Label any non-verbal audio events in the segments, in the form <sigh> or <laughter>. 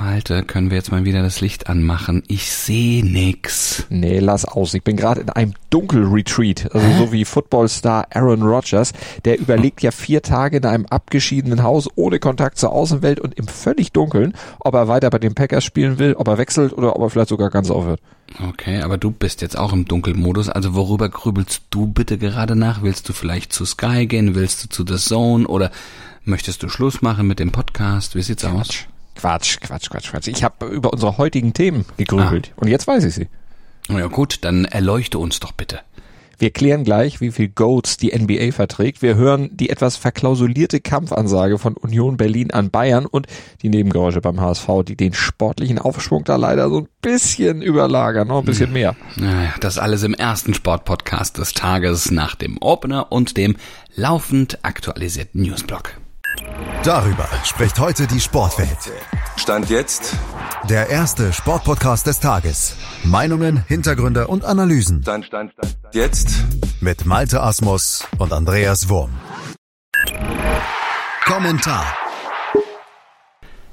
Malte, können wir jetzt mal wieder das Licht anmachen? Ich sehe nix. Nee, lass aus. Ich bin gerade in einem Dunkelretreat. Also Hä? so wie Footballstar Aaron Rodgers. Der überlegt ja vier Tage in einem abgeschiedenen Haus ohne Kontakt zur Außenwelt und im völlig Dunkeln, ob er weiter bei den Packers spielen will, ob er wechselt oder ob er vielleicht sogar ganz aufhört. Okay, aber du bist jetzt auch im Dunkelmodus. Also worüber grübelst du bitte gerade nach? Willst du vielleicht zu Sky gehen? Willst du zu The Zone? Oder möchtest du Schluss machen mit dem Podcast? Wie sieht's aus? Quatsch, Quatsch, Quatsch, Quatsch. Ich habe über unsere heutigen Themen gegrübelt ah. und jetzt weiß ich sie. Na ja gut, dann erleuchte uns doch bitte. Wir klären gleich, wie viel Goats die NBA verträgt. Wir hören die etwas verklausulierte Kampfansage von Union Berlin an Bayern und die Nebengeräusche beim HSV, die den sportlichen Aufschwung da leider so ein bisschen überlagern, noch ein bisschen mehr. Naja, das alles im ersten Sportpodcast des Tages nach dem Opener und dem laufend aktualisierten Newsblog. Darüber spricht heute die Sportwelt. Stand jetzt der erste Sportpodcast des Tages. Meinungen, Hintergründe und Analysen. Stand, stand, stand, stand. Jetzt mit Malte Asmus und Andreas Wurm. Kommentar.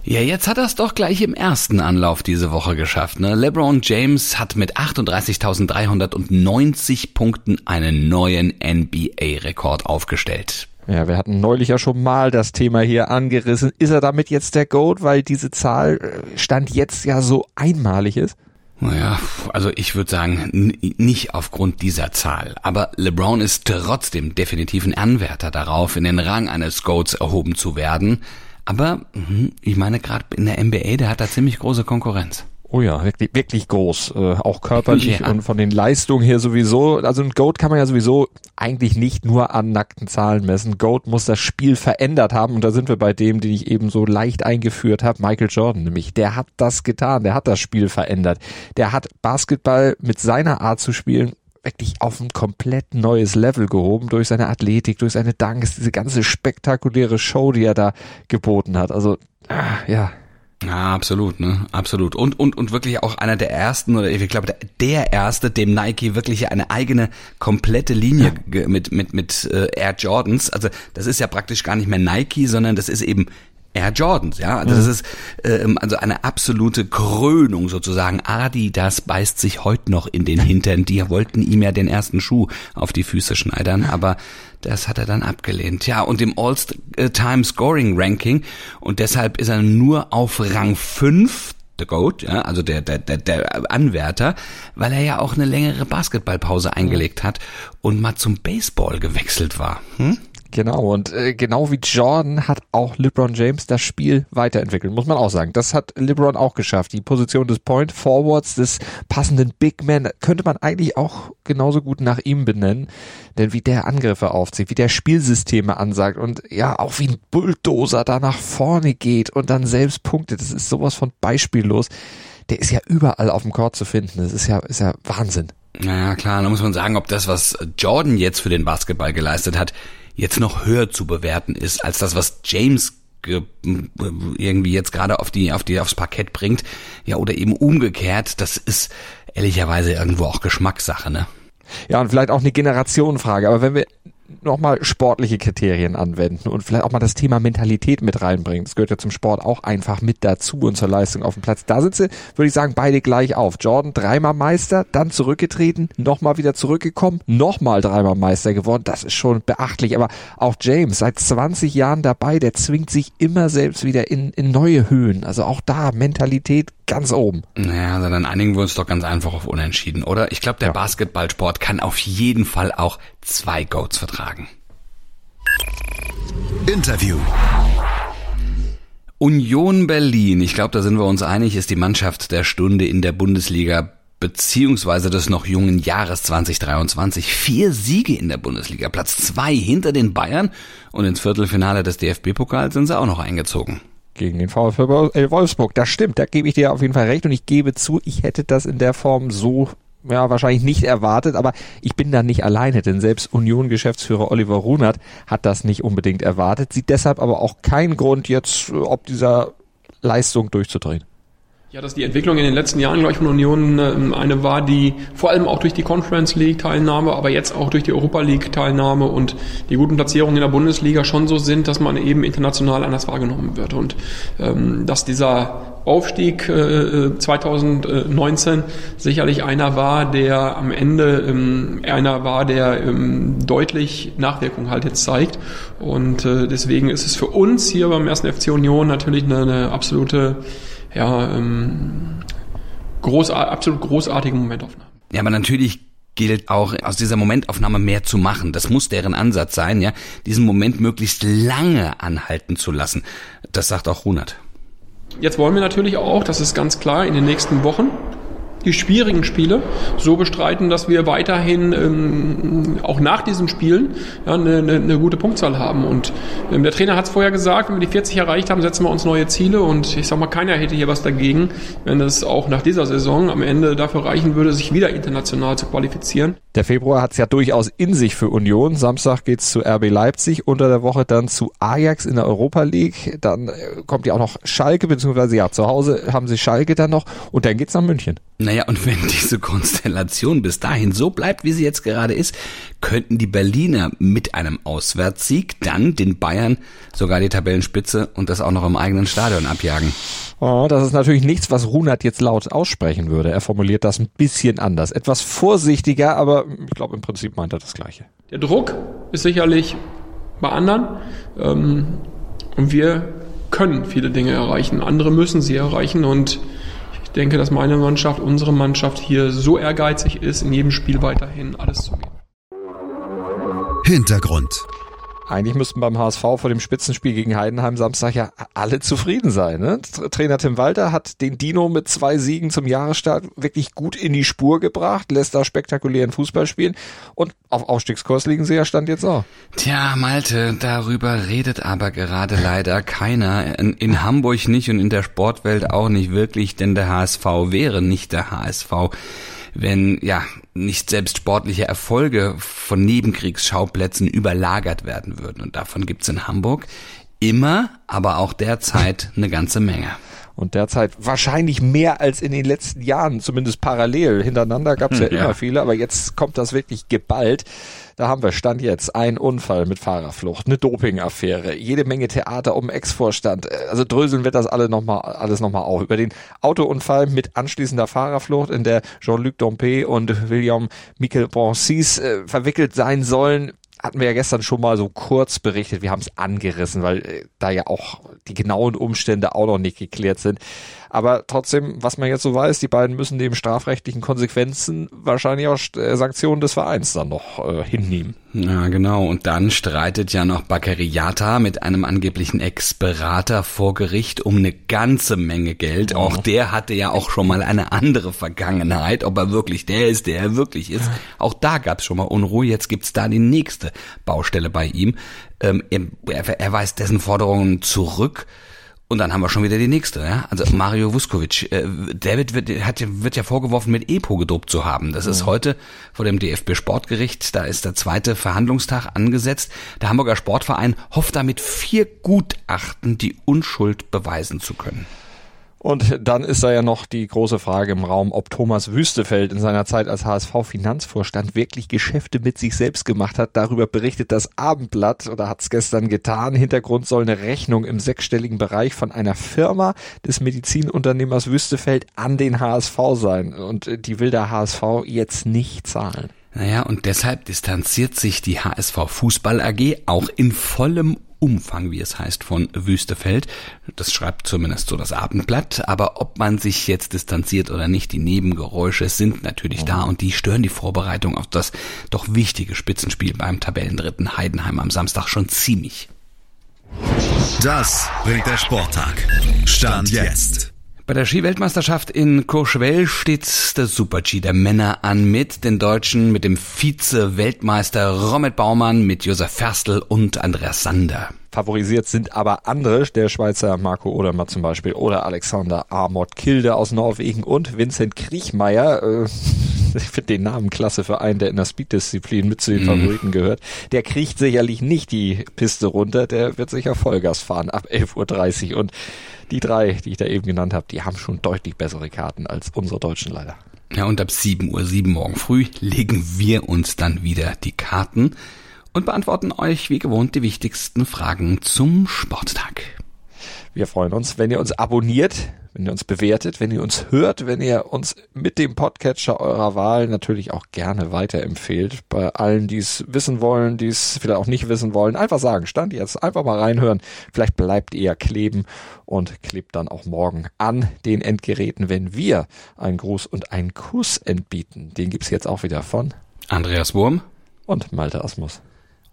Ja, jetzt hat er es doch gleich im ersten Anlauf diese Woche geschafft. Ne? LeBron James hat mit 38.390 Punkten einen neuen NBA-Rekord aufgestellt. Ja, wir hatten neulich ja schon mal das Thema hier angerissen. Ist er damit jetzt der Goat, weil diese Zahl äh, Stand jetzt ja so einmalig ist? Naja, also ich würde sagen, nicht aufgrund dieser Zahl. Aber LeBron ist trotzdem definitiv ein Anwärter darauf, in den Rang eines Goats erhoben zu werden. Aber hm, ich meine, gerade in der NBA, der hat da ziemlich große Konkurrenz. Oh ja, wirklich, wirklich groß. Äh, auch körperlich <laughs> ja. und von den Leistungen her sowieso. Also ein Goat kann man ja sowieso eigentlich nicht nur an nackten Zahlen messen. Goat muss das Spiel verändert haben und da sind wir bei dem, den ich eben so leicht eingeführt habe, Michael Jordan nämlich. Der hat das getan, der hat das Spiel verändert. Der hat Basketball mit seiner Art zu spielen wirklich auf ein komplett neues Level gehoben durch seine Athletik, durch seine Danks, diese ganze spektakuläre Show, die er da geboten hat. Also, ah, ja, ja, absolut, ne? Absolut. Und, und, und wirklich auch einer der ersten, oder ich glaube, der, erste, dem Nike wirklich eine eigene komplette Linie ja. mit, mit, mit äh, Air Jordans. Also das ist ja praktisch gar nicht mehr Nike, sondern das ist eben Air Jordans, ja. Also das mhm. ist ähm, also eine absolute Krönung sozusagen. Adidas beißt sich heute noch in den Hintern. Die wollten ihm ja den ersten Schuh auf die Füße schneidern, aber das hat er dann abgelehnt. Ja, und im All-Time Scoring Ranking und deshalb ist er nur auf Rang 5 The Goat, ja, also der, der, der, der Anwärter, weil er ja auch eine längere Basketballpause eingelegt hat und mal zum Baseball gewechselt war. Hm? Genau, und äh, genau wie Jordan hat auch LeBron James das Spiel weiterentwickelt, muss man auch sagen. Das hat LeBron auch geschafft. Die Position des Point Forwards, des passenden Big Man, könnte man eigentlich auch genauso gut nach ihm benennen. Denn wie der Angriffe aufzieht, wie der Spielsysteme ansagt und ja, auch wie ein Bulldozer da nach vorne geht und dann selbst punktet, das ist sowas von beispiellos. Der ist ja überall auf dem Court zu finden. Das ist ja, ist ja Wahnsinn. Naja, klar, da muss man sagen, ob das, was Jordan jetzt für den Basketball geleistet hat, jetzt noch höher zu bewerten ist als das, was James irgendwie jetzt gerade auf die auf die aufs Parkett bringt, ja oder eben umgekehrt, das ist ehrlicherweise irgendwo auch Geschmackssache, ne? Ja, und vielleicht auch eine Generationenfrage, aber wenn wir nochmal sportliche Kriterien anwenden und vielleicht auch mal das Thema Mentalität mit reinbringen. Das gehört ja zum Sport auch einfach mit dazu und zur Leistung auf dem Platz. Da sie, würde ich sagen, beide gleich auf. Jordan dreimal Meister, dann zurückgetreten, nochmal wieder zurückgekommen, nochmal dreimal Meister geworden. Das ist schon beachtlich. Aber auch James, seit 20 Jahren dabei, der zwingt sich immer selbst wieder in, in neue Höhen. Also auch da Mentalität ganz oben. Naja, also dann einigen wir uns doch ganz einfach auf Unentschieden, oder? Ich glaube, der ja. Basketballsport kann auf jeden Fall auch zwei Goats vertragen. Interview. Union Berlin, ich glaube, da sind wir uns einig, ist die Mannschaft der Stunde in der Bundesliga beziehungsweise des noch jungen Jahres 2023. Vier Siege in der Bundesliga, Platz zwei hinter den Bayern und ins Viertelfinale des DFB-Pokals sind sie auch noch eingezogen gegen den VfL äh, Wolfsburg. Das stimmt, da gebe ich dir auf jeden Fall recht und ich gebe zu, ich hätte das in der Form so ja, wahrscheinlich nicht erwartet, aber ich bin da nicht alleine, denn selbst Union-Geschäftsführer Oliver Runert hat das nicht unbedingt erwartet, sieht deshalb aber auch keinen Grund jetzt, ob dieser Leistung durchzudrehen. Ja, dass die Entwicklung in den letzten Jahren, glaube ich, von Union ähm, eine war, die vor allem auch durch die Conference League Teilnahme, aber jetzt auch durch die Europa League Teilnahme und die guten Platzierungen in der Bundesliga schon so sind, dass man eben international anders wahrgenommen wird und ähm, dass dieser Aufstieg äh, 2019 sicherlich einer war, der am Ende ähm, einer war, der ähm, deutlich Nachwirkung halt jetzt zeigt. Und äh, deswegen ist es für uns hier beim ersten FC Union natürlich eine, eine absolute, ja, ähm, groß, absolut großartige Momentaufnahme. Ja, aber natürlich gilt auch aus dieser Momentaufnahme mehr zu machen. Das muss deren Ansatz sein, ja, diesen Moment möglichst lange anhalten zu lassen. Das sagt auch Runert. Jetzt wollen wir natürlich auch, das ist ganz klar, in den nächsten Wochen die schwierigen Spiele so bestreiten, dass wir weiterhin ähm, auch nach diesen Spielen ja, eine, eine, eine gute Punktzahl haben. Und ähm, der Trainer hat es vorher gesagt, wenn wir die 40 erreicht haben, setzen wir uns neue Ziele. Und ich sag mal, keiner hätte hier was dagegen, wenn es auch nach dieser Saison am Ende dafür reichen würde, sich wieder international zu qualifizieren. Der Februar hat es ja durchaus in sich für Union. Samstag geht's zu RB Leipzig, unter der Woche dann zu Ajax in der Europa League. Dann äh, kommt ja auch noch Schalke, beziehungsweise ja, zu Hause haben sie Schalke dann noch und dann geht's nach München. Naja, und wenn <laughs> diese Konstellation bis dahin so bleibt, wie sie jetzt gerade ist, könnten die Berliner mit einem Auswärtssieg dann den Bayern sogar die Tabellenspitze und das auch noch im eigenen Stadion abjagen. Oh, das ist natürlich nichts, was Runert jetzt laut aussprechen würde. Er formuliert das ein bisschen anders. Etwas vorsichtiger, aber ich glaube im Prinzip meint er das Gleiche. Der Druck ist sicherlich bei anderen. Ähm, und wir können viele Dinge erreichen. Andere müssen sie erreichen und ich denke, dass meine Mannschaft, unsere Mannschaft hier so ehrgeizig ist, in jedem Spiel weiterhin alles zu geben. Hintergrund. Eigentlich müssten beim HSV vor dem Spitzenspiel gegen Heidenheim Samstag ja alle zufrieden sein. Ne? Trainer Tim Walter hat den Dino mit zwei Siegen zum Jahresstart wirklich gut in die Spur gebracht, lässt da spektakulären Fußball spielen und auf Aufstiegskurs liegen sie ja Stand jetzt auch. Tja, Malte, darüber redet aber gerade leider keiner. In, in Hamburg nicht und in der Sportwelt auch nicht wirklich, denn der HSV wäre nicht der HSV wenn ja nicht selbst sportliche Erfolge von Nebenkriegsschauplätzen überlagert werden würden. Und davon gibt's in Hamburg immer, aber auch derzeit eine ganze Menge. Und derzeit wahrscheinlich mehr als in den letzten Jahren, zumindest parallel. Hintereinander gab es ja, ja immer viele, aber jetzt kommt das wirklich geballt. Da haben wir Stand jetzt ein Unfall mit Fahrerflucht, eine Dopingaffäre, jede Menge Theater um Ex-Vorstand. Also dröseln wird das alle noch mal, alles nochmal auf. Über den Autounfall mit anschließender Fahrerflucht, in der Jean-Luc Dompe und William Michel Bonsis äh, verwickelt sein sollen hatten wir ja gestern schon mal so kurz berichtet. Wir haben es angerissen, weil äh, da ja auch die genauen Umstände auch noch nicht geklärt sind. Aber trotzdem, was man jetzt so weiß, die beiden müssen neben strafrechtlichen Konsequenzen wahrscheinlich auch äh, Sanktionen des Vereins dann noch äh, hinnehmen. Ja, genau. Und dann streitet ja noch Bakariata mit einem angeblichen Ex-Berater vor Gericht um eine ganze Menge Geld. Oh. Auch der hatte ja auch schon mal eine andere Vergangenheit. Ob er wirklich der ist, der er wirklich ist. Auch da gab's schon mal Unruhe. Jetzt gibt's da die nächste Baustelle bei ihm. Ähm, er, er weist dessen Forderungen zurück. Und dann haben wir schon wieder die nächste, ja. Also Mario Vuskovic, äh, David wird, hat, wird ja vorgeworfen, mit EPO gedopt zu haben. Das ist heute vor dem DFB Sportgericht. Da ist der zweite Verhandlungstag angesetzt. Der Hamburger Sportverein hofft damit vier Gutachten die Unschuld beweisen zu können. Und dann ist da ja noch die große Frage im Raum, ob Thomas Wüstefeld in seiner Zeit als HSV-Finanzvorstand wirklich Geschäfte mit sich selbst gemacht hat. Darüber berichtet das Abendblatt oder hat es gestern getan. Hintergrund soll eine Rechnung im sechsstelligen Bereich von einer Firma des Medizinunternehmers Wüstefeld an den HSV sein. Und die will der HSV jetzt nicht zahlen. Naja, und deshalb distanziert sich die HSV Fußball AG auch in vollem Umfang, wie es heißt, von Wüstefeld. Das schreibt zumindest so das Abendblatt. Aber ob man sich jetzt distanziert oder nicht, die Nebengeräusche sind natürlich da und die stören die Vorbereitung auf das doch wichtige Spitzenspiel beim Tabellendritten Heidenheim am Samstag schon ziemlich. Das bringt der Sporttag. Stand jetzt. Bei der Skiweltmeisterschaft in Courchevel steht der Super-G der Männer an mit den Deutschen, mit dem Vize-Weltmeister Romet Baumann, mit Josef Ferstl und Andreas Sander. Favorisiert sind aber andere, der Schweizer Marco Odermatt zum Beispiel oder Alexander Amort Kilde aus Norwegen und Vincent Kriechmeier. Äh, <laughs> ich finde den Namen klasse für einen, der in der Speed-Disziplin mit zu den mhm. Favoriten gehört. Der kriecht sicherlich nicht die Piste runter, der wird sicher Vollgas fahren ab 11.30 Uhr und die drei, die ich da eben genannt habe, die haben schon deutlich bessere Karten als unsere Deutschen leider. Ja, und ab 7 Uhr 7 morgen früh legen wir uns dann wieder die Karten und beantworten euch wie gewohnt die wichtigsten Fragen zum Sporttag. Wir freuen uns, wenn ihr uns abonniert, wenn ihr uns bewertet, wenn ihr uns hört, wenn ihr uns mit dem Podcatcher eurer Wahl natürlich auch gerne weiterempfehlt. Bei allen, die es wissen wollen, die es vielleicht auch nicht wissen wollen, einfach sagen, stand jetzt, einfach mal reinhören. Vielleicht bleibt ihr kleben und klebt dann auch morgen an den Endgeräten, wenn wir einen Gruß und einen Kuss entbieten. Den gibt's jetzt auch wieder von Andreas Wurm und Malte Asmus.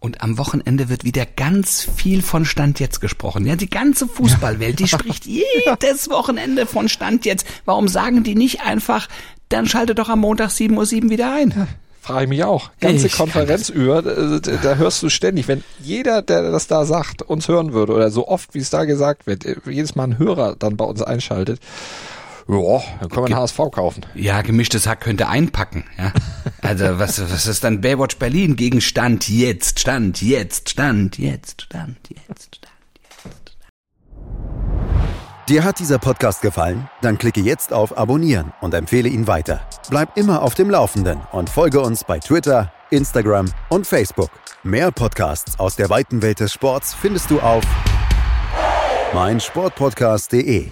Und am Wochenende wird wieder ganz viel von Stand jetzt gesprochen. Ja, die ganze Fußballwelt, die spricht <laughs> jedes Wochenende von Stand jetzt. Warum sagen die nicht einfach, dann schalte doch am Montag 7.07 Uhr wieder ein? Frage ich mich auch. Ganze ich Konferenz über, da, da, hörst du ständig, wenn jeder, der das da sagt, uns hören würde oder so oft, wie es da gesagt wird, jedes Mal ein Hörer dann bei uns einschaltet, ja, dann können wir einen HSV kaufen. Ja, gemischtes Hack könnte einpacken. Ja. Also was, was ist dann Baywatch Berlin gegen Stand jetzt, Stand jetzt, Stand jetzt, Stand jetzt, Stand jetzt. Dir hat dieser Podcast gefallen? Dann klicke jetzt auf Abonnieren und empfehle ihn weiter. Bleib immer auf dem Laufenden und folge uns bei Twitter, Instagram und Facebook. Mehr Podcasts aus der weiten Welt des Sports findest du auf meinsportpodcast.de.